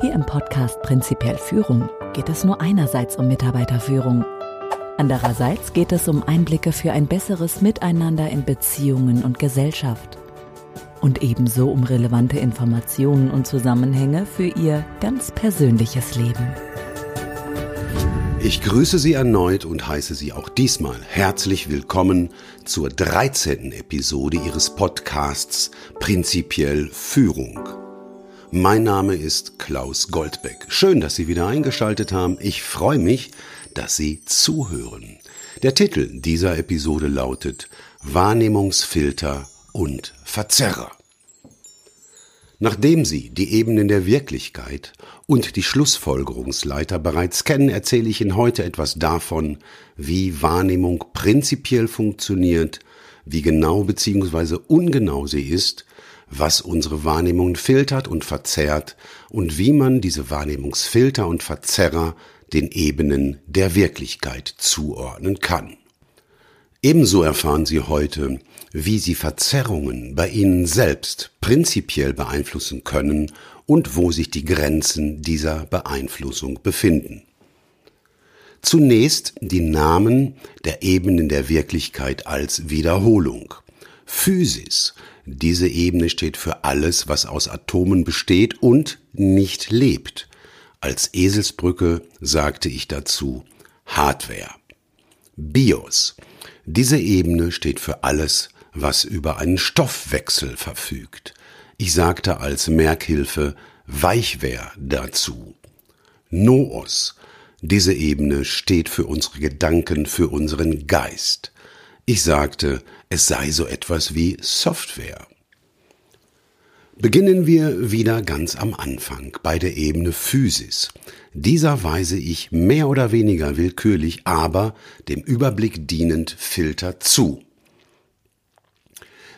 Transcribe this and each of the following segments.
Hier im Podcast Prinzipiell Führung geht es nur einerseits um Mitarbeiterführung. Andererseits geht es um Einblicke für ein besseres Miteinander in Beziehungen und Gesellschaft. Und ebenso um relevante Informationen und Zusammenhänge für Ihr ganz persönliches Leben. Ich grüße Sie erneut und heiße Sie auch diesmal herzlich willkommen zur 13. Episode Ihres Podcasts Prinzipiell Führung. Mein Name ist Klaus Goldbeck. Schön, dass Sie wieder eingeschaltet haben. Ich freue mich, dass Sie zuhören. Der Titel dieser Episode lautet Wahrnehmungsfilter und Verzerrer. Nachdem Sie die Ebenen der Wirklichkeit und die Schlussfolgerungsleiter bereits kennen, erzähle ich Ihnen heute etwas davon, wie Wahrnehmung prinzipiell funktioniert, wie genau bzw. ungenau sie ist, was unsere Wahrnehmung filtert und verzerrt und wie man diese Wahrnehmungsfilter und Verzerrer den Ebenen der Wirklichkeit zuordnen kann. Ebenso erfahren Sie heute, wie Sie Verzerrungen bei Ihnen selbst prinzipiell beeinflussen können und wo sich die Grenzen dieser Beeinflussung befinden. Zunächst die Namen der Ebenen der Wirklichkeit als Wiederholung. Physis. Diese Ebene steht für alles, was aus Atomen besteht und nicht lebt. Als Eselsbrücke sagte ich dazu Hardware. Bios. Diese Ebene steht für alles, was über einen Stoffwechsel verfügt. Ich sagte als Merkhilfe Weichwehr dazu. Noos. Diese Ebene steht für unsere Gedanken, für unseren Geist. Ich sagte, es sei so etwas wie Software. Beginnen wir wieder ganz am Anfang bei der Ebene Physis. Dieser weise ich mehr oder weniger willkürlich, aber dem Überblick dienend Filter zu.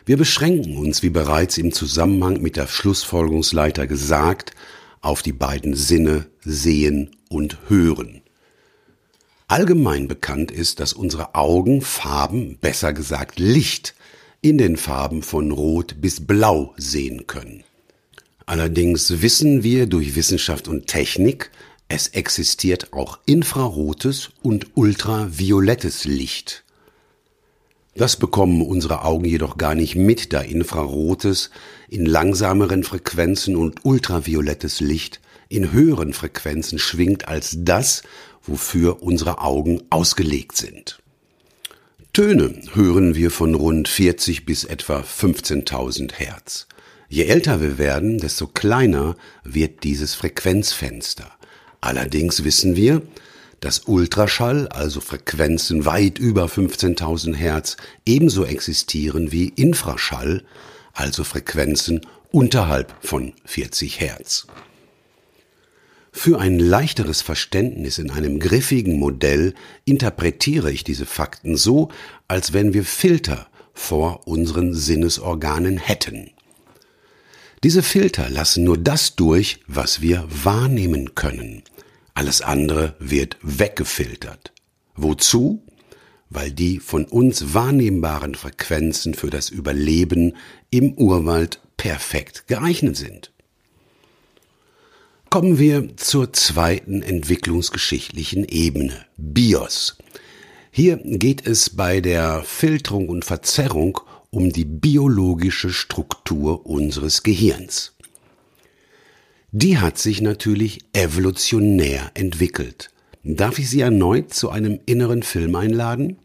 Wir beschränken uns, wie bereits im Zusammenhang mit der Schlussfolgerungsleiter gesagt, auf die beiden Sinne Sehen und Hören. Allgemein bekannt ist, dass unsere Augen Farben, besser gesagt Licht, in den Farben von Rot bis Blau sehen können. Allerdings wissen wir durch Wissenschaft und Technik, es existiert auch infrarotes und ultraviolettes Licht. Das bekommen unsere Augen jedoch gar nicht mit, da infrarotes in langsameren Frequenzen und ultraviolettes Licht in höheren Frequenzen schwingt als das, wofür unsere Augen ausgelegt sind. Töne hören wir von rund 40 bis etwa 15.000 Hertz. Je älter wir werden, desto kleiner wird dieses Frequenzfenster. Allerdings wissen wir, dass Ultraschall, also Frequenzen weit über 15.000 Hertz, ebenso existieren wie Infraschall, also Frequenzen unterhalb von 40 Hertz. Für ein leichteres Verständnis in einem griffigen Modell interpretiere ich diese Fakten so, als wenn wir Filter vor unseren Sinnesorganen hätten. Diese Filter lassen nur das durch, was wir wahrnehmen können. Alles andere wird weggefiltert. Wozu? Weil die von uns wahrnehmbaren Frequenzen für das Überleben im Urwald perfekt geeignet sind. Kommen wir zur zweiten entwicklungsgeschichtlichen Ebene, BIOS. Hier geht es bei der Filterung und Verzerrung um die biologische Struktur unseres Gehirns. Die hat sich natürlich evolutionär entwickelt. Darf ich Sie erneut zu einem inneren Film einladen?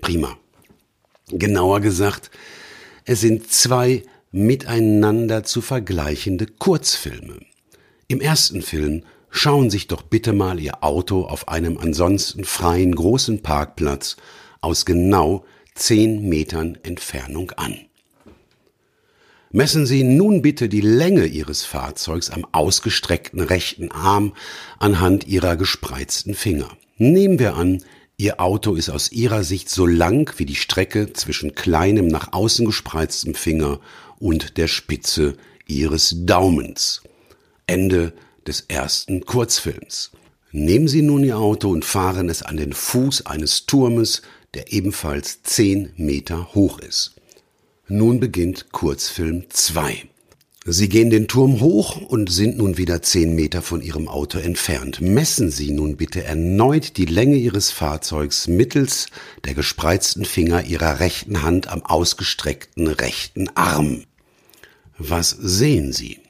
Prima. Genauer gesagt, es sind zwei miteinander zu vergleichende Kurzfilme. Im ersten Film schauen sich doch bitte mal Ihr Auto auf einem ansonsten freien großen Parkplatz aus genau zehn Metern Entfernung an. Messen Sie nun bitte die Länge Ihres Fahrzeugs am ausgestreckten rechten Arm anhand Ihrer gespreizten Finger. Nehmen wir an, Ihr Auto ist aus Ihrer Sicht so lang wie die Strecke zwischen kleinem nach außen gespreiztem Finger und der Spitze Ihres Daumens. Ende des ersten Kurzfilms. Nehmen Sie nun Ihr Auto und fahren es an den Fuß eines Turmes, der ebenfalls zehn Meter hoch ist. Nun beginnt Kurzfilm 2. Sie gehen den Turm hoch und sind nun wieder zehn Meter von Ihrem Auto entfernt. Messen Sie nun bitte erneut die Länge Ihres Fahrzeugs mittels der gespreizten Finger Ihrer rechten Hand am ausgestreckten rechten Arm. Was sehen Sie?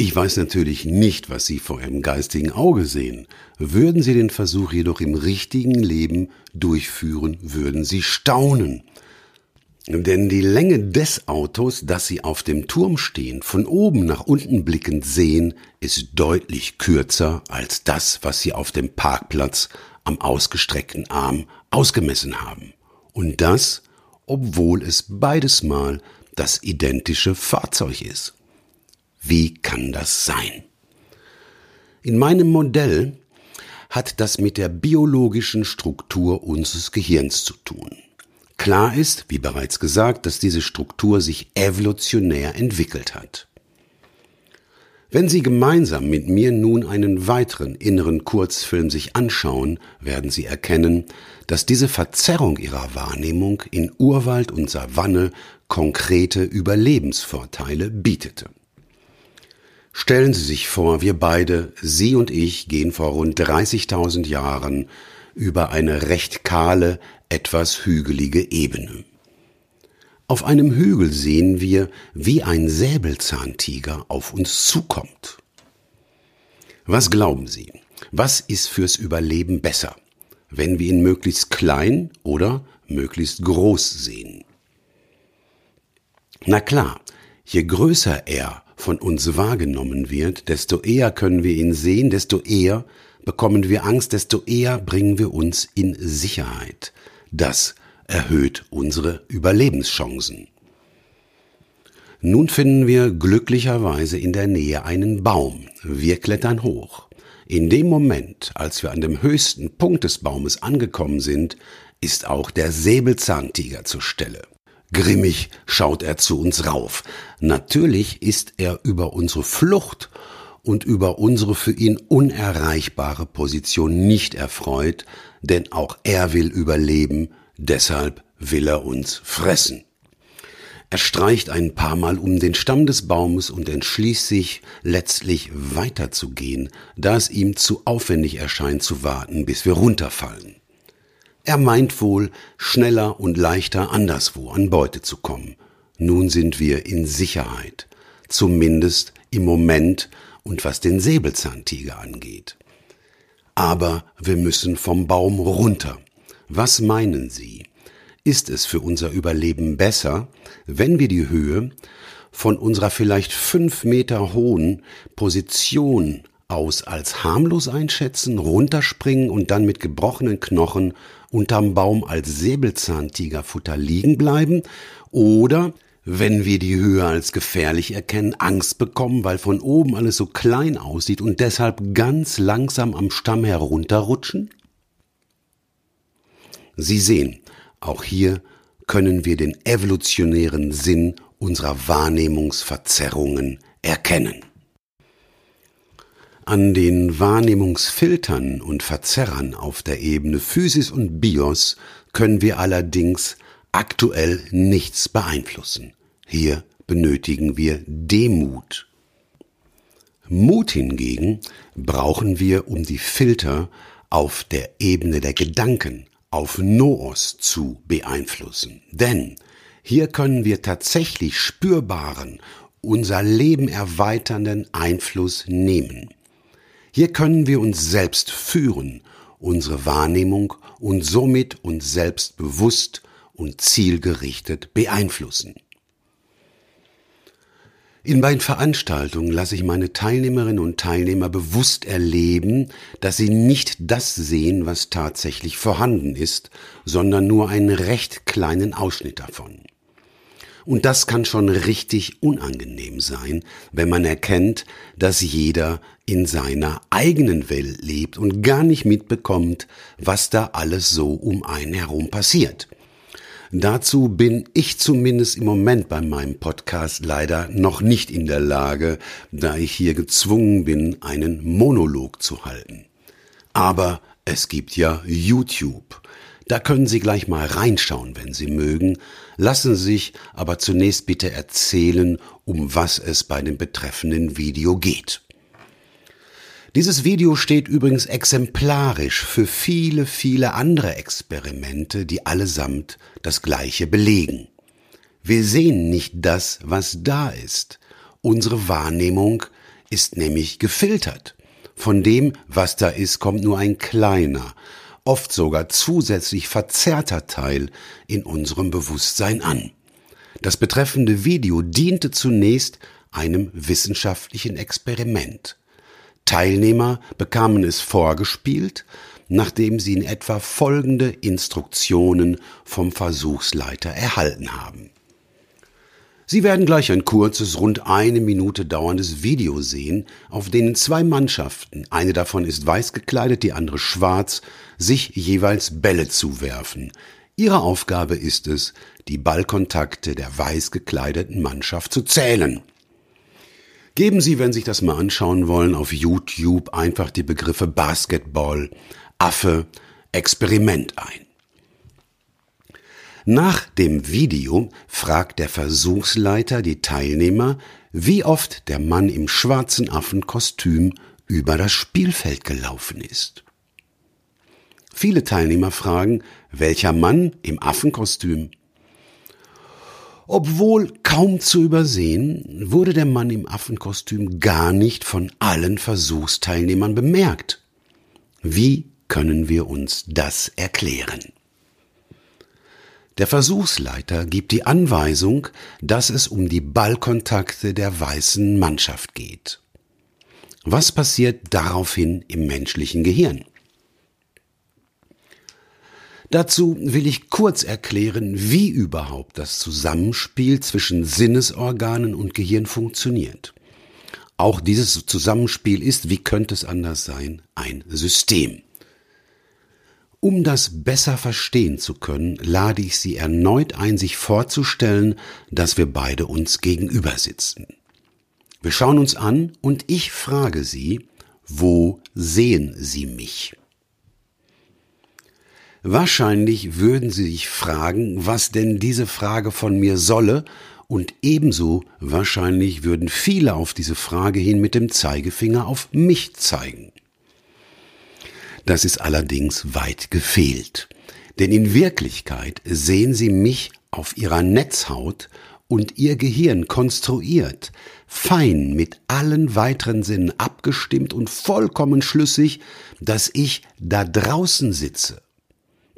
Ich weiß natürlich nicht, was Sie vor Ihrem geistigen Auge sehen. Würden Sie den Versuch jedoch im richtigen Leben durchführen, würden Sie staunen. Denn die Länge des Autos, das Sie auf dem Turm stehen, von oben nach unten blickend sehen, ist deutlich kürzer als das, was Sie auf dem Parkplatz am ausgestreckten Arm ausgemessen haben. Und das, obwohl es beides Mal das identische Fahrzeug ist. Wie kann das sein? In meinem Modell hat das mit der biologischen Struktur unseres Gehirns zu tun. Klar ist, wie bereits gesagt, dass diese Struktur sich evolutionär entwickelt hat. Wenn Sie gemeinsam mit mir nun einen weiteren inneren Kurzfilm sich anschauen, werden Sie erkennen, dass diese Verzerrung Ihrer Wahrnehmung in Urwald und Savanne konkrete Überlebensvorteile bietete. Stellen Sie sich vor, wir beide, Sie und ich, gehen vor rund 30.000 Jahren über eine recht kahle, etwas hügelige Ebene. Auf einem Hügel sehen wir, wie ein Säbelzahntiger auf uns zukommt. Was glauben Sie? Was ist fürs Überleben besser, wenn wir ihn möglichst klein oder möglichst groß sehen? Na klar, je größer er von uns wahrgenommen wird, desto eher können wir ihn sehen, desto eher bekommen wir Angst, desto eher bringen wir uns in Sicherheit. Das erhöht unsere Überlebenschancen. Nun finden wir glücklicherweise in der Nähe einen Baum. Wir klettern hoch. In dem Moment, als wir an dem höchsten Punkt des Baumes angekommen sind, ist auch der Säbelzahntiger zur Stelle. Grimmig schaut er zu uns rauf. Natürlich ist er über unsere Flucht und über unsere für ihn unerreichbare Position nicht erfreut, denn auch er will überleben, deshalb will er uns fressen. Er streicht ein paar Mal um den Stamm des Baumes und entschließt sich, letztlich weiterzugehen, da es ihm zu aufwendig erscheint zu warten, bis wir runterfallen. Er meint wohl, schneller und leichter anderswo an Beute zu kommen. Nun sind wir in Sicherheit, zumindest im Moment und was den Säbelzahntiger angeht. Aber wir müssen vom Baum runter. Was meinen Sie? Ist es für unser Überleben besser, wenn wir die Höhe von unserer vielleicht fünf Meter hohen Position aus als harmlos einschätzen, runterspringen und dann mit gebrochenen Knochen unterm Baum als Säbelzahntigerfutter liegen bleiben? Oder wenn wir die Höhe als gefährlich erkennen, Angst bekommen, weil von oben alles so klein aussieht und deshalb ganz langsam am Stamm herunterrutschen? Sie sehen, auch hier können wir den evolutionären Sinn unserer Wahrnehmungsverzerrungen erkennen. An den Wahrnehmungsfiltern und Verzerrern auf der Ebene Physis und Bios können wir allerdings aktuell nichts beeinflussen. Hier benötigen wir Demut. Mut hingegen brauchen wir, um die Filter auf der Ebene der Gedanken, auf Noos zu beeinflussen. Denn hier können wir tatsächlich spürbaren, unser Leben erweiternden Einfluss nehmen. Hier können wir uns selbst führen, unsere Wahrnehmung und somit uns selbst bewusst und zielgerichtet beeinflussen. In meinen Veranstaltungen lasse ich meine Teilnehmerinnen und Teilnehmer bewusst erleben, dass sie nicht das sehen, was tatsächlich vorhanden ist, sondern nur einen recht kleinen Ausschnitt davon. Und das kann schon richtig unangenehm sein, wenn man erkennt, dass jeder in seiner eigenen Welt lebt und gar nicht mitbekommt, was da alles so um einen herum passiert. Dazu bin ich zumindest im Moment bei meinem Podcast leider noch nicht in der Lage, da ich hier gezwungen bin, einen Monolog zu halten. Aber es gibt ja YouTube. Da können Sie gleich mal reinschauen, wenn Sie mögen, lassen Sie sich aber zunächst bitte erzählen, um was es bei dem betreffenden Video geht. Dieses Video steht übrigens exemplarisch für viele, viele andere Experimente, die allesamt das Gleiche belegen. Wir sehen nicht das, was da ist. Unsere Wahrnehmung ist nämlich gefiltert. Von dem, was da ist, kommt nur ein kleiner, oft sogar zusätzlich verzerrter Teil in unserem Bewusstsein an. Das betreffende Video diente zunächst einem wissenschaftlichen Experiment. Teilnehmer bekamen es vorgespielt, nachdem sie in etwa folgende Instruktionen vom Versuchsleiter erhalten haben. Sie werden gleich ein kurzes, rund eine Minute dauerndes Video sehen, auf denen zwei Mannschaften, eine davon ist weiß gekleidet, die andere schwarz, sich jeweils Bälle zuwerfen. Ihre Aufgabe ist es, die Ballkontakte der weiß gekleideten Mannschaft zu zählen. Geben Sie, wenn Sie sich das mal anschauen wollen, auf YouTube einfach die Begriffe Basketball, Affe, Experiment ein. Nach dem Video fragt der Versuchsleiter die Teilnehmer, wie oft der Mann im schwarzen Affenkostüm über das Spielfeld gelaufen ist. Viele Teilnehmer fragen, welcher Mann im Affenkostüm obwohl kaum zu übersehen, wurde der Mann im Affenkostüm gar nicht von allen Versuchsteilnehmern bemerkt. Wie können wir uns das erklären? Der Versuchsleiter gibt die Anweisung, dass es um die Ballkontakte der weißen Mannschaft geht. Was passiert daraufhin im menschlichen Gehirn? Dazu will ich kurz erklären, wie überhaupt das Zusammenspiel zwischen Sinnesorganen und Gehirn funktioniert. Auch dieses Zusammenspiel ist, wie könnte es anders sein, ein System. Um das besser verstehen zu können, lade ich Sie erneut ein, sich vorzustellen, dass wir beide uns gegenüber sitzen. Wir schauen uns an und ich frage Sie, wo sehen Sie mich? Wahrscheinlich würden Sie sich fragen, was denn diese Frage von mir solle, und ebenso wahrscheinlich würden viele auf diese Frage hin mit dem Zeigefinger auf mich zeigen. Das ist allerdings weit gefehlt, denn in Wirklichkeit sehen Sie mich auf Ihrer Netzhaut und Ihr Gehirn konstruiert, fein mit allen weiteren Sinnen abgestimmt und vollkommen schlüssig, dass ich da draußen sitze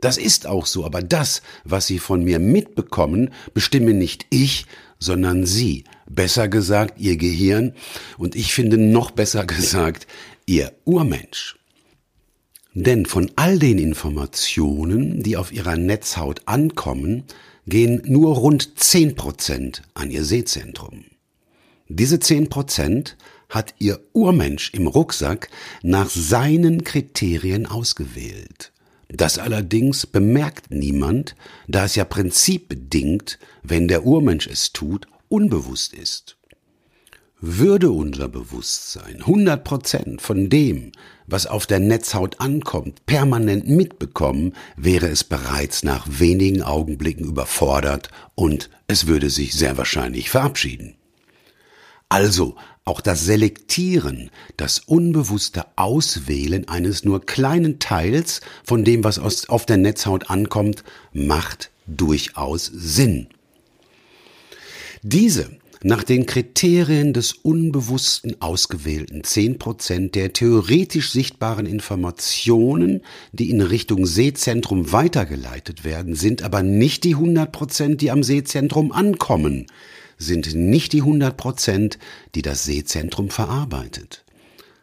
das ist auch so, aber das, was Sie von mir mitbekommen, bestimme nicht ich, sondern Sie. Besser gesagt, Ihr Gehirn und ich finde noch besser gesagt, Ihr Urmensch. Denn von all den Informationen, die auf Ihrer Netzhaut ankommen, gehen nur rund zehn Prozent an Ihr Sehzentrum. Diese zehn Prozent hat Ihr Urmensch im Rucksack nach seinen Kriterien ausgewählt. Das allerdings bemerkt niemand, da es ja prinzipbedingt, wenn der Urmensch es tut, unbewusst ist. Würde unser Bewusstsein 100 Prozent von dem, was auf der Netzhaut ankommt, permanent mitbekommen, wäre es bereits nach wenigen Augenblicken überfordert und es würde sich sehr wahrscheinlich verabschieden. Also auch das Selektieren, das unbewusste Auswählen eines nur kleinen Teils von dem, was auf der Netzhaut ankommt, macht durchaus Sinn. Diese nach den Kriterien des unbewussten ausgewählten 10% der theoretisch sichtbaren Informationen, die in Richtung Sehzentrum weitergeleitet werden, sind aber nicht die 100%, die am Sehzentrum ankommen sind nicht die 100 Prozent, die das Sehzentrum verarbeitet.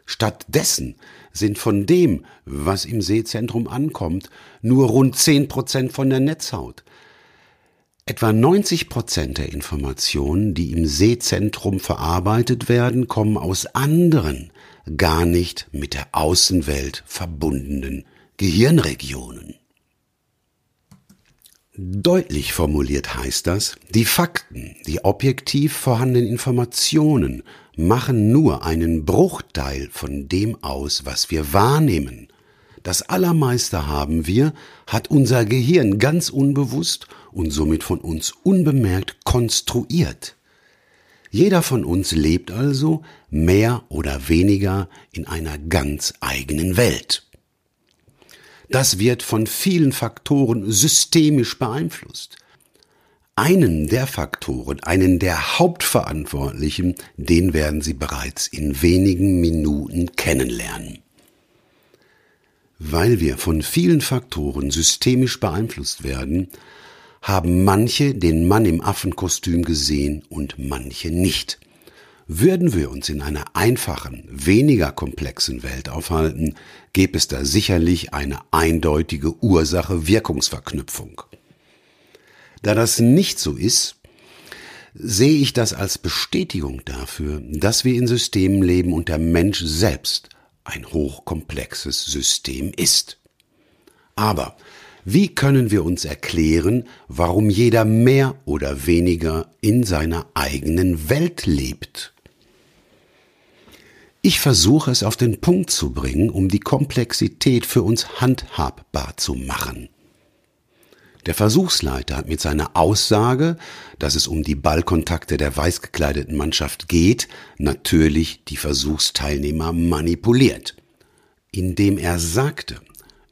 Stattdessen sind von dem, was im Sehzentrum ankommt, nur rund 10 Prozent von der Netzhaut. Etwa 90 Prozent der Informationen, die im Sehzentrum verarbeitet werden, kommen aus anderen, gar nicht mit der Außenwelt verbundenen Gehirnregionen. Deutlich formuliert heißt das, die Fakten, die objektiv vorhandenen Informationen machen nur einen Bruchteil von dem aus, was wir wahrnehmen. das allermeiste haben wir, hat unser Gehirn ganz unbewusst und somit von uns unbemerkt konstruiert. Jeder von uns lebt also mehr oder weniger in einer ganz eigenen Welt. Das wird von vielen Faktoren systemisch beeinflusst. Einen der Faktoren, einen der Hauptverantwortlichen, den werden Sie bereits in wenigen Minuten kennenlernen. Weil wir von vielen Faktoren systemisch beeinflusst werden, haben manche den Mann im Affenkostüm gesehen und manche nicht. Würden wir uns in einer einfachen, weniger komplexen Welt aufhalten, gäbe es da sicherlich eine eindeutige Ursache-Wirkungsverknüpfung. Da das nicht so ist, sehe ich das als Bestätigung dafür, dass wir in Systemen leben und der Mensch selbst ein hochkomplexes System ist. Aber wie können wir uns erklären, warum jeder mehr oder weniger in seiner eigenen Welt lebt? Ich versuche es auf den Punkt zu bringen, um die Komplexität für uns handhabbar zu machen. Der Versuchsleiter hat mit seiner Aussage, dass es um die Ballkontakte der weiß gekleideten Mannschaft geht, natürlich die Versuchsteilnehmer manipuliert, indem er sagte,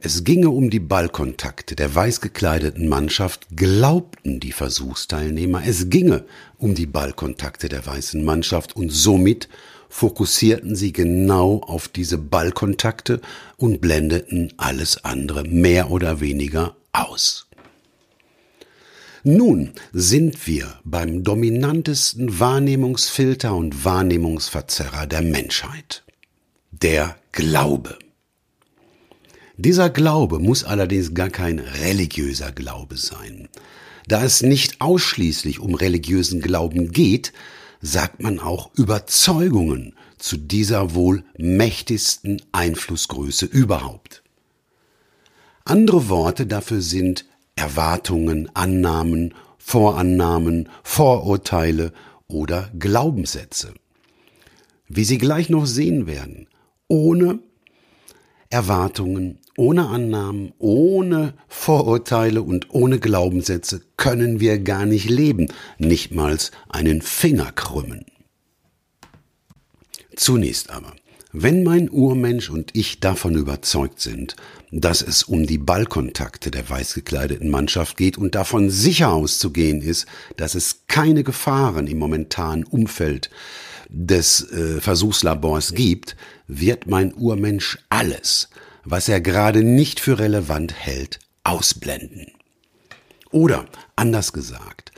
es ginge um die Ballkontakte der weiß gekleideten Mannschaft, glaubten die Versuchsteilnehmer, es ginge um die Ballkontakte der weißen Mannschaft und somit fokussierten sie genau auf diese Ballkontakte und blendeten alles andere mehr oder weniger aus. Nun sind wir beim dominantesten Wahrnehmungsfilter und Wahrnehmungsverzerrer der Menschheit. Der Glaube. Dieser Glaube muss allerdings gar kein religiöser Glaube sein. Da es nicht ausschließlich um religiösen Glauben geht, sagt man auch Überzeugungen zu dieser wohl mächtigsten Einflussgröße überhaupt. Andere Worte dafür sind Erwartungen, Annahmen, Vorannahmen, Vorurteile oder Glaubenssätze. Wie Sie gleich noch sehen werden, ohne Erwartungen, ohne Annahmen, ohne Vorurteile und ohne Glaubenssätze können wir gar nicht leben, nicht mal einen Finger krümmen. Zunächst aber, wenn mein Urmensch und ich davon überzeugt sind, dass es um die Ballkontakte der weiß gekleideten Mannschaft geht und davon sicher auszugehen ist, dass es keine Gefahren im momentanen Umfeld des äh, Versuchslabors gibt, wird mein Urmensch alles, was er gerade nicht für relevant hält, ausblenden. Oder anders gesagt,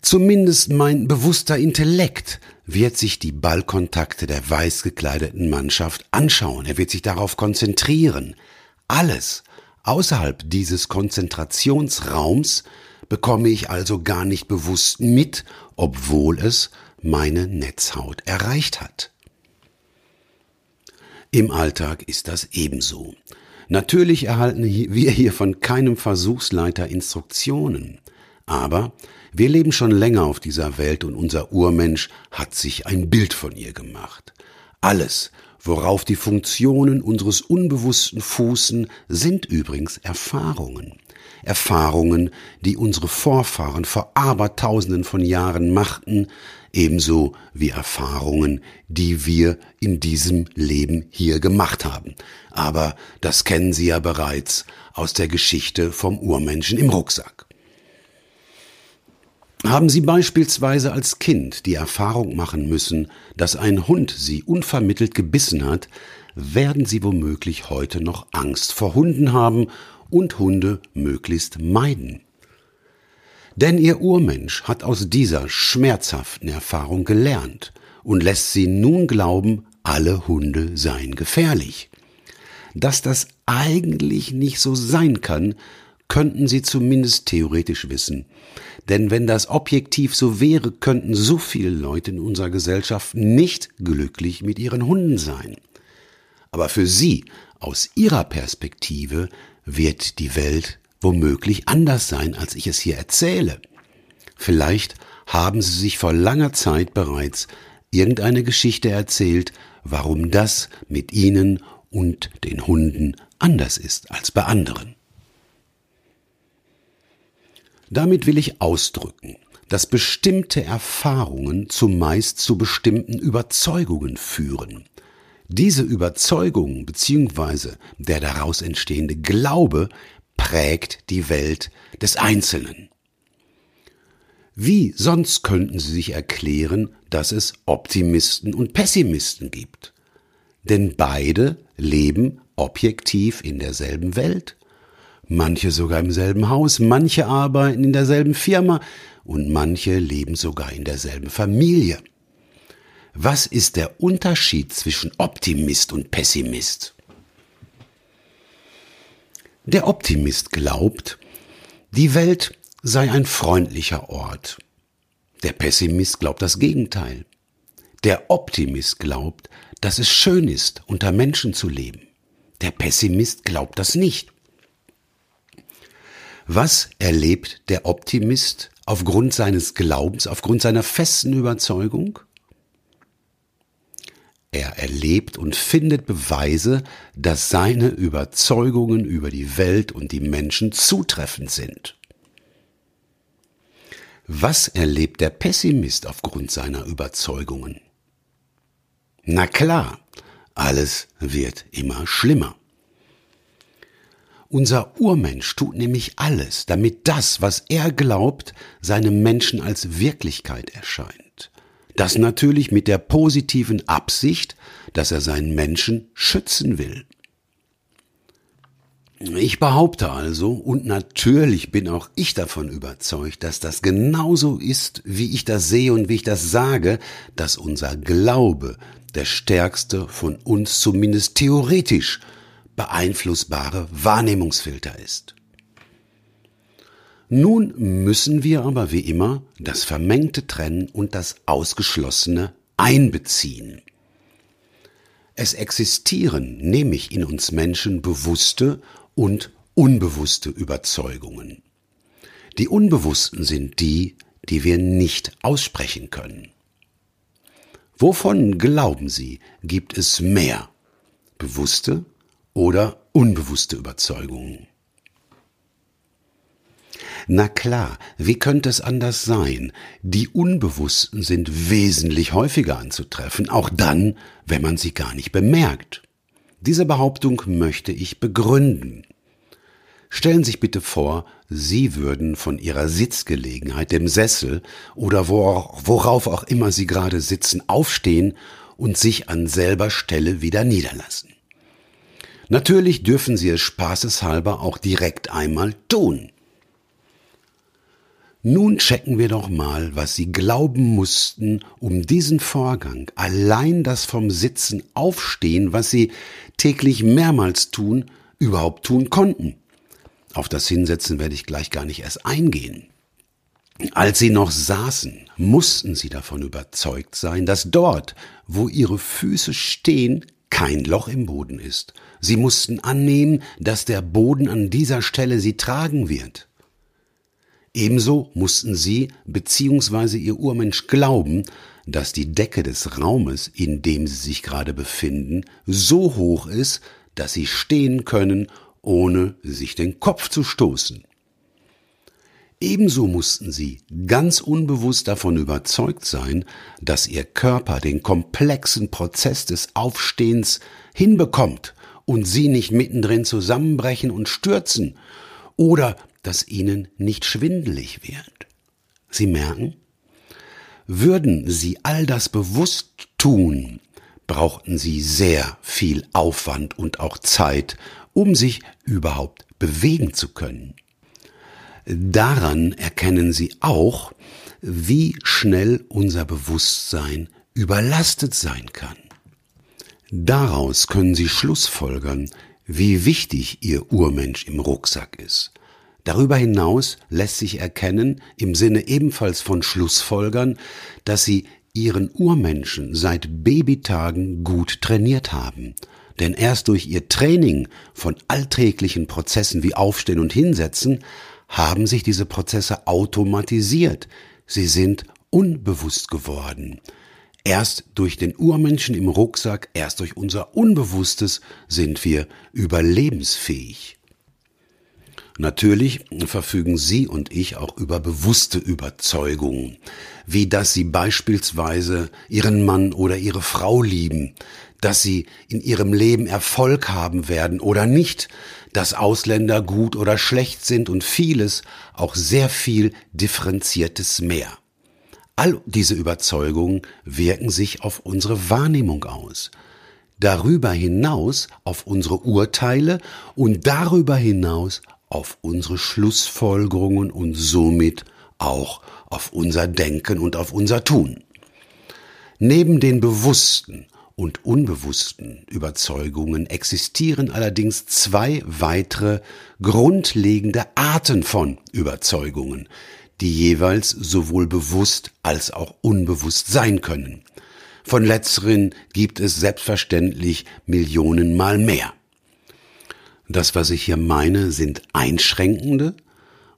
zumindest mein bewusster Intellekt wird sich die Ballkontakte der weiß gekleideten Mannschaft anschauen, er wird sich darauf konzentrieren. Alles außerhalb dieses Konzentrationsraums bekomme ich also gar nicht bewusst mit, obwohl es meine Netzhaut erreicht hat. Im Alltag ist das ebenso. Natürlich erhalten wir hier von keinem Versuchsleiter Instruktionen, aber wir leben schon länger auf dieser Welt und unser Urmensch hat sich ein Bild von ihr gemacht. Alles, worauf die Funktionen unseres Unbewussten fußen, sind übrigens Erfahrungen. Erfahrungen, die unsere Vorfahren vor abertausenden von Jahren machten, ebenso wie Erfahrungen, die wir in diesem Leben hier gemacht haben. Aber das kennen Sie ja bereits aus der Geschichte vom Urmenschen im Rucksack. Haben Sie beispielsweise als Kind die Erfahrung machen müssen, dass ein Hund Sie unvermittelt gebissen hat, werden Sie womöglich heute noch Angst vor Hunden haben und Hunde möglichst meiden. Denn Ihr Urmensch hat aus dieser schmerzhaften Erfahrung gelernt und lässt Sie nun glauben, alle Hunde seien gefährlich. Dass das eigentlich nicht so sein kann, könnten Sie zumindest theoretisch wissen. Denn wenn das objektiv so wäre, könnten so viele Leute in unserer Gesellschaft nicht glücklich mit ihren Hunden sein. Aber für Sie, aus Ihrer Perspektive, wird die Welt womöglich anders sein, als ich es hier erzähle. Vielleicht haben Sie sich vor langer Zeit bereits irgendeine Geschichte erzählt, warum das mit Ihnen und den Hunden anders ist als bei anderen. Damit will ich ausdrücken, dass bestimmte Erfahrungen zumeist zu bestimmten Überzeugungen führen. Diese Überzeugung bzw. der daraus entstehende Glaube prägt die Welt des Einzelnen. Wie sonst könnten Sie sich erklären, dass es Optimisten und Pessimisten gibt? Denn beide leben objektiv in derselben Welt, manche sogar im selben Haus, manche arbeiten in derselben Firma und manche leben sogar in derselben Familie. Was ist der Unterschied zwischen Optimist und Pessimist? Der Optimist glaubt, die Welt sei ein freundlicher Ort. Der Pessimist glaubt das Gegenteil. Der Optimist glaubt, dass es schön ist, unter Menschen zu leben. Der Pessimist glaubt das nicht. Was erlebt der Optimist aufgrund seines Glaubens, aufgrund seiner festen Überzeugung? Er erlebt und findet Beweise, dass seine Überzeugungen über die Welt und die Menschen zutreffend sind. Was erlebt der Pessimist aufgrund seiner Überzeugungen? Na klar, alles wird immer schlimmer. Unser Urmensch tut nämlich alles, damit das, was er glaubt, seinem Menschen als Wirklichkeit erscheint. Das natürlich mit der positiven Absicht, dass er seinen Menschen schützen will. Ich behaupte also, und natürlich bin auch ich davon überzeugt, dass das genauso ist, wie ich das sehe und wie ich das sage, dass unser Glaube der stärkste von uns zumindest theoretisch beeinflussbare Wahrnehmungsfilter ist. Nun müssen wir aber wie immer das Vermengte trennen und das Ausgeschlossene einbeziehen. Es existieren nämlich in uns Menschen bewusste und unbewusste Überzeugungen. Die unbewussten sind die, die wir nicht aussprechen können. Wovon glauben Sie, gibt es mehr? Bewusste oder unbewusste Überzeugungen? Na klar, wie könnte es anders sein? Die Unbewussten sind wesentlich häufiger anzutreffen, auch dann, wenn man sie gar nicht bemerkt. Diese Behauptung möchte ich begründen. Stellen Sie sich bitte vor, Sie würden von Ihrer Sitzgelegenheit, dem Sessel oder worauf auch immer Sie gerade sitzen, aufstehen und sich an selber Stelle wieder niederlassen. Natürlich dürfen Sie es spaßeshalber auch direkt einmal tun. Nun checken wir doch mal, was Sie glauben mussten, um diesen Vorgang, allein das vom Sitzen aufstehen, was Sie täglich mehrmals tun, überhaupt tun konnten. Auf das Hinsetzen werde ich gleich gar nicht erst eingehen. Als sie noch saßen, mussten sie davon überzeugt sein, dass dort, wo ihre Füße stehen, kein Loch im Boden ist. Sie mussten annehmen, dass der Boden an dieser Stelle sie tragen wird. Ebenso mussten sie bzw. ihr Urmensch glauben, dass die Decke des Raumes, in dem sie sich gerade befinden, so hoch ist, dass sie stehen können, ohne sich den Kopf zu stoßen. Ebenso mussten sie ganz unbewusst davon überzeugt sein, dass ihr Körper den komplexen Prozess des Aufstehens hinbekommt und sie nicht mittendrin zusammenbrechen und stürzen oder dass ihnen nicht schwindelig wird. Sie merken, würden sie all das bewusst tun, brauchten sie sehr viel Aufwand und auch Zeit, um sich überhaupt bewegen zu können. Daran erkennen sie auch, wie schnell unser Bewusstsein überlastet sein kann. Daraus können Sie schlussfolgern, wie wichtig Ihr Urmensch im Rucksack ist. Darüber hinaus lässt sich erkennen, im Sinne ebenfalls von Schlussfolgern, dass sie ihren Urmenschen seit Babytagen gut trainiert haben. Denn erst durch ihr Training von alltäglichen Prozessen wie Aufstehen und Hinsetzen haben sich diese Prozesse automatisiert. Sie sind unbewusst geworden. Erst durch den Urmenschen im Rucksack, erst durch unser Unbewusstes sind wir überlebensfähig. Natürlich verfügen Sie und ich auch über bewusste Überzeugungen, wie dass Sie beispielsweise Ihren Mann oder Ihre Frau lieben, dass Sie in Ihrem Leben Erfolg haben werden oder nicht, dass Ausländer gut oder schlecht sind und vieles, auch sehr viel differenziertes mehr. All diese Überzeugungen wirken sich auf unsere Wahrnehmung aus darüber hinaus auf unsere Urteile und darüber hinaus auf unsere Schlussfolgerungen und somit auch auf unser Denken und auf unser Tun. Neben den bewussten und unbewussten Überzeugungen existieren allerdings zwei weitere grundlegende Arten von Überzeugungen, die jeweils sowohl bewusst als auch unbewusst sein können. Von letzteren gibt es selbstverständlich Millionenmal mehr. Das, was ich hier meine, sind einschränkende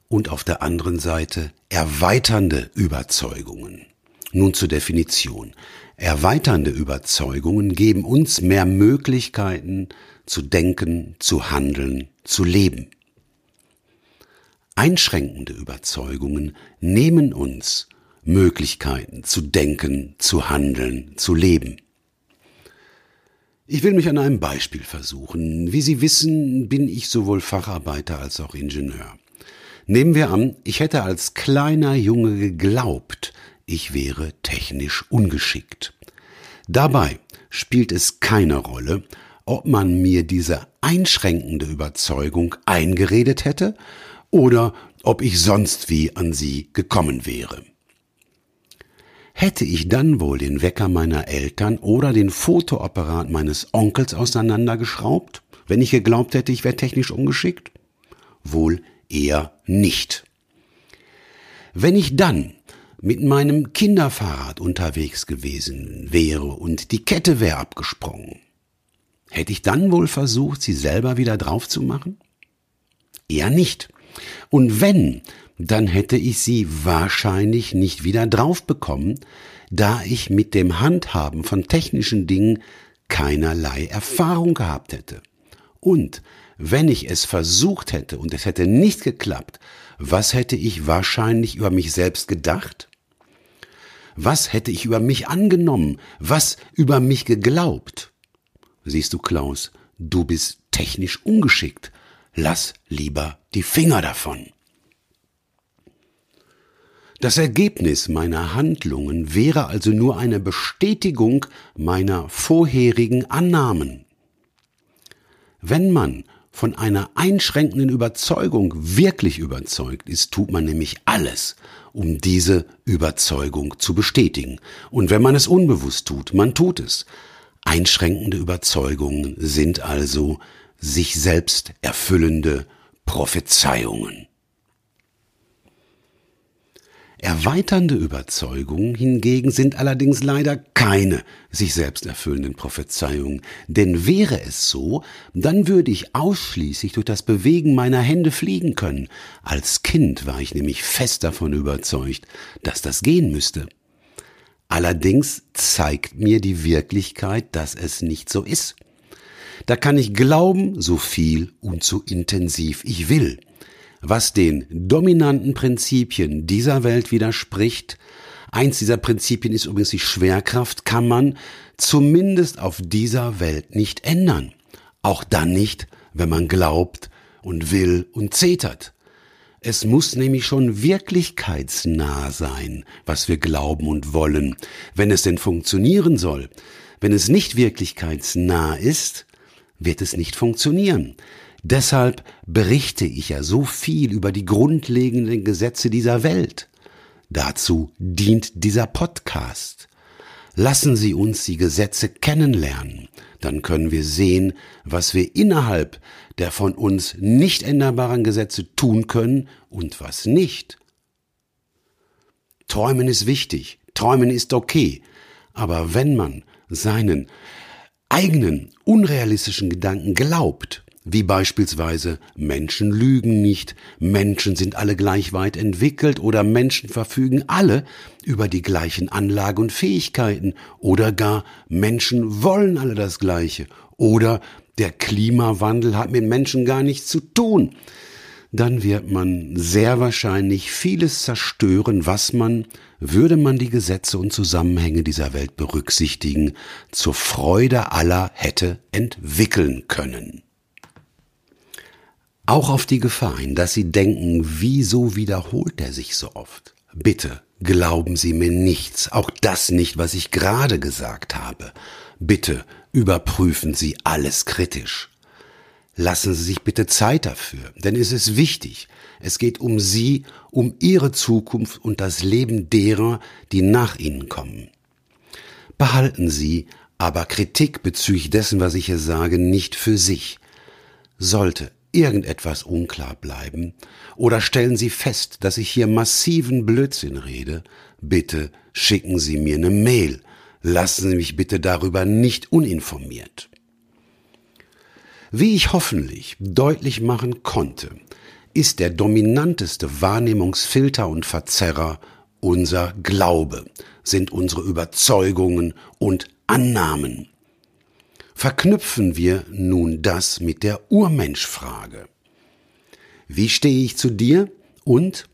und auf der anderen Seite erweiternde Überzeugungen. Nun zur Definition. Erweiternde Überzeugungen geben uns mehr Möglichkeiten zu denken, zu handeln, zu leben. Einschränkende Überzeugungen nehmen uns Möglichkeiten zu denken, zu handeln, zu leben. Ich will mich an einem Beispiel versuchen. Wie Sie wissen, bin ich sowohl Facharbeiter als auch Ingenieur. Nehmen wir an, ich hätte als kleiner Junge geglaubt, ich wäre technisch ungeschickt. Dabei spielt es keine Rolle, ob man mir diese einschränkende Überzeugung eingeredet hätte oder ob ich sonst wie an sie gekommen wäre. Hätte ich dann wohl den Wecker meiner Eltern oder den Fotoapparat meines Onkels auseinandergeschraubt, wenn ich geglaubt hätte, ich wäre technisch ungeschickt? Wohl eher nicht. Wenn ich dann mit meinem Kinderfahrrad unterwegs gewesen wäre und die Kette wäre abgesprungen, hätte ich dann wohl versucht, sie selber wieder drauf zu machen? Eher nicht. Und wenn, dann hätte ich sie wahrscheinlich nicht wieder drauf bekommen, da ich mit dem Handhaben von technischen Dingen keinerlei Erfahrung gehabt hätte. Und wenn ich es versucht hätte und es hätte nicht geklappt, was hätte ich wahrscheinlich über mich selbst gedacht? Was hätte ich über mich angenommen? Was über mich geglaubt? Siehst du, Klaus, du bist technisch ungeschickt. Lass lieber die Finger davon. Das Ergebnis meiner Handlungen wäre also nur eine Bestätigung meiner vorherigen Annahmen. Wenn man von einer einschränkenden Überzeugung wirklich überzeugt ist, tut man nämlich alles, um diese Überzeugung zu bestätigen. Und wenn man es unbewusst tut, man tut es. Einschränkende Überzeugungen sind also sich selbst erfüllende Prophezeiungen. Erweiternde Überzeugungen hingegen sind allerdings leider keine sich selbst erfüllenden Prophezeiungen, denn wäre es so, dann würde ich ausschließlich durch das Bewegen meiner Hände fliegen können. Als Kind war ich nämlich fest davon überzeugt, dass das gehen müsste. Allerdings zeigt mir die Wirklichkeit, dass es nicht so ist. Da kann ich glauben, so viel und so intensiv ich will was den dominanten Prinzipien dieser Welt widerspricht. Eins dieser Prinzipien ist übrigens die Schwerkraft, kann man zumindest auf dieser Welt nicht ändern. Auch dann nicht, wenn man glaubt und will und zetert. Es muss nämlich schon wirklichkeitsnah sein, was wir glauben und wollen, wenn es denn funktionieren soll. Wenn es nicht wirklichkeitsnah ist, wird es nicht funktionieren. Deshalb berichte ich ja so viel über die grundlegenden Gesetze dieser Welt. Dazu dient dieser Podcast. Lassen Sie uns die Gesetze kennenlernen, dann können wir sehen, was wir innerhalb der von uns nicht änderbaren Gesetze tun können und was nicht. Träumen ist wichtig, träumen ist okay, aber wenn man seinen eigenen unrealistischen Gedanken glaubt, wie beispielsweise Menschen lügen nicht, Menschen sind alle gleich weit entwickelt oder Menschen verfügen alle über die gleichen Anlagen und Fähigkeiten oder gar Menschen wollen alle das Gleiche oder der Klimawandel hat mit Menschen gar nichts zu tun, dann wird man sehr wahrscheinlich vieles zerstören, was man, würde man die Gesetze und Zusammenhänge dieser Welt berücksichtigen, zur Freude aller hätte entwickeln können. Auch auf die Gefahr hin, dass Sie denken, wieso wiederholt er sich so oft? Bitte glauben Sie mir nichts, auch das nicht, was ich gerade gesagt habe. Bitte überprüfen Sie alles kritisch. Lassen Sie sich bitte Zeit dafür, denn es ist wichtig. Es geht um Sie, um Ihre Zukunft und das Leben derer, die nach Ihnen kommen. Behalten Sie aber Kritik bezüglich dessen, was ich hier sage, nicht für sich. Sollte irgendetwas unklar bleiben oder stellen Sie fest, dass ich hier massiven Blödsinn rede, bitte schicken Sie mir eine Mail. Lassen Sie mich bitte darüber nicht uninformiert. Wie ich hoffentlich deutlich machen konnte, ist der dominanteste Wahrnehmungsfilter und Verzerrer unser Glaube, sind unsere Überzeugungen und Annahmen. Verknüpfen wir nun das mit der Urmenschfrage. Wie stehe ich zu dir und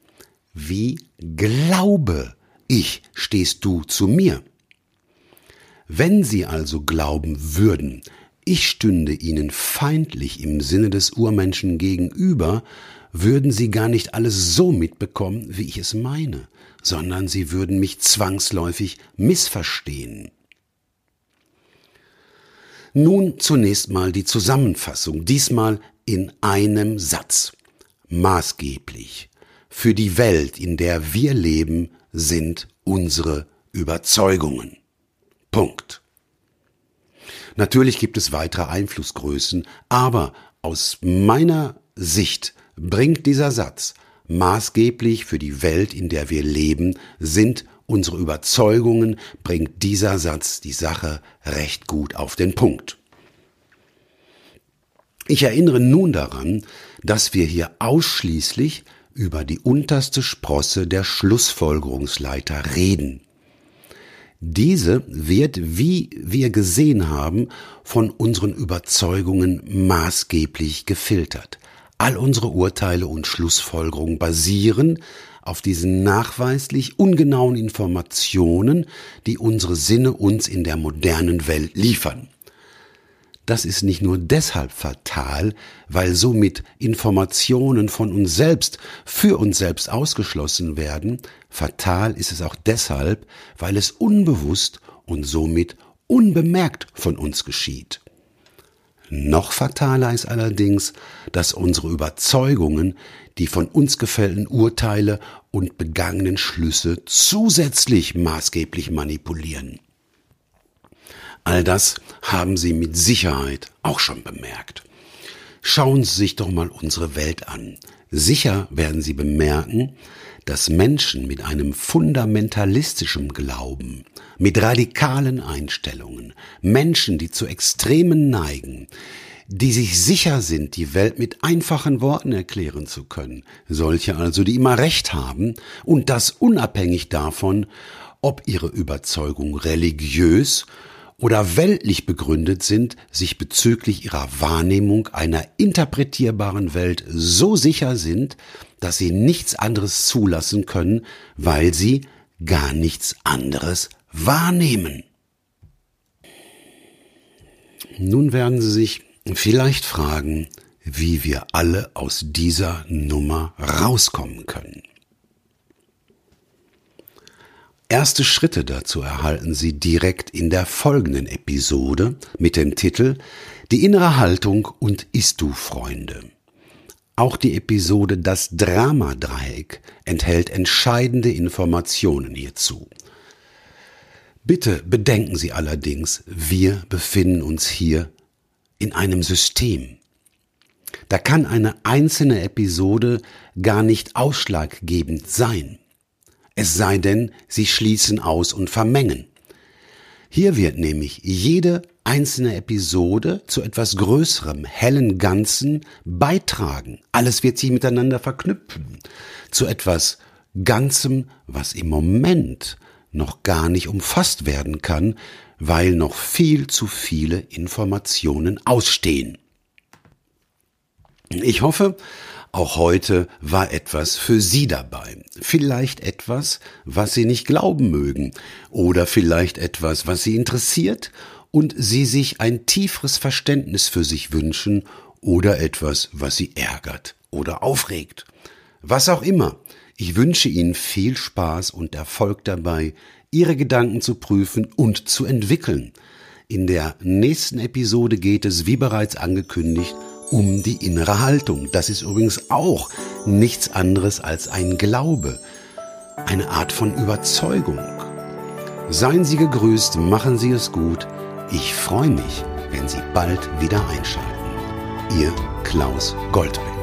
wie glaube ich stehst du zu mir? Wenn Sie also glauben würden, ich stünde ihnen feindlich im Sinne des Urmenschen gegenüber, würden sie gar nicht alles so mitbekommen, wie ich es meine, sondern sie würden mich zwangsläufig missverstehen. Nun zunächst mal die Zusammenfassung, diesmal in einem Satz. Maßgeblich für die Welt, in der wir leben, sind unsere Überzeugungen. Punkt. Natürlich gibt es weitere Einflussgrößen, aber aus meiner Sicht bringt dieser Satz maßgeblich für die Welt, in der wir leben, sind unsere Überzeugungen, bringt dieser Satz die Sache recht gut auf den Punkt. Ich erinnere nun daran, dass wir hier ausschließlich über die unterste Sprosse der Schlussfolgerungsleiter reden. Diese wird, wie wir gesehen haben, von unseren Überzeugungen maßgeblich gefiltert. All unsere Urteile und Schlussfolgerungen basieren auf diesen nachweislich ungenauen Informationen, die unsere Sinne uns in der modernen Welt liefern. Das ist nicht nur deshalb fatal, weil somit Informationen von uns selbst für uns selbst ausgeschlossen werden, fatal ist es auch deshalb, weil es unbewusst und somit unbemerkt von uns geschieht. Noch fataler ist allerdings, dass unsere Überzeugungen die von uns gefällten Urteile und begangenen Schlüsse zusätzlich maßgeblich manipulieren. All das haben Sie mit Sicherheit auch schon bemerkt. Schauen Sie sich doch mal unsere Welt an. Sicher werden Sie bemerken, dass Menschen mit einem fundamentalistischen Glauben, mit radikalen Einstellungen, Menschen, die zu Extremen neigen, die sich sicher sind, die Welt mit einfachen Worten erklären zu können, solche also, die immer Recht haben, und das unabhängig davon, ob ihre Überzeugung religiös oder weltlich begründet sind, sich bezüglich ihrer Wahrnehmung einer interpretierbaren Welt so sicher sind, dass sie nichts anderes zulassen können, weil sie gar nichts anderes wahrnehmen. Nun werden Sie sich vielleicht fragen, wie wir alle aus dieser Nummer rauskommen können. Erste Schritte dazu erhalten Sie direkt in der folgenden Episode mit dem Titel Die innere Haltung und Ist-Du Freunde. Auch die Episode Das Drama-Dreieck enthält entscheidende Informationen hierzu. Bitte bedenken Sie allerdings, wir befinden uns hier in einem System. Da kann eine einzelne Episode gar nicht ausschlaggebend sein es sei denn, sie schließen aus und vermengen. Hier wird nämlich jede einzelne Episode zu etwas Größerem, hellen Ganzen beitragen. Alles wird sich miteinander verknüpfen. Zu etwas Ganzem, was im Moment noch gar nicht umfasst werden kann, weil noch viel zu viele Informationen ausstehen. Ich hoffe, auch heute war etwas für Sie dabei. Vielleicht etwas, was Sie nicht glauben mögen. Oder vielleicht etwas, was Sie interessiert und Sie sich ein tieferes Verständnis für sich wünschen. Oder etwas, was Sie ärgert oder aufregt. Was auch immer. Ich wünsche Ihnen viel Spaß und Erfolg dabei, Ihre Gedanken zu prüfen und zu entwickeln. In der nächsten Episode geht es, wie bereits angekündigt, um die innere Haltung. Das ist übrigens auch nichts anderes als ein Glaube, eine Art von Überzeugung. Seien Sie gegrüßt, machen Sie es gut. Ich freue mich, wenn Sie bald wieder einschalten. Ihr Klaus Goldreck.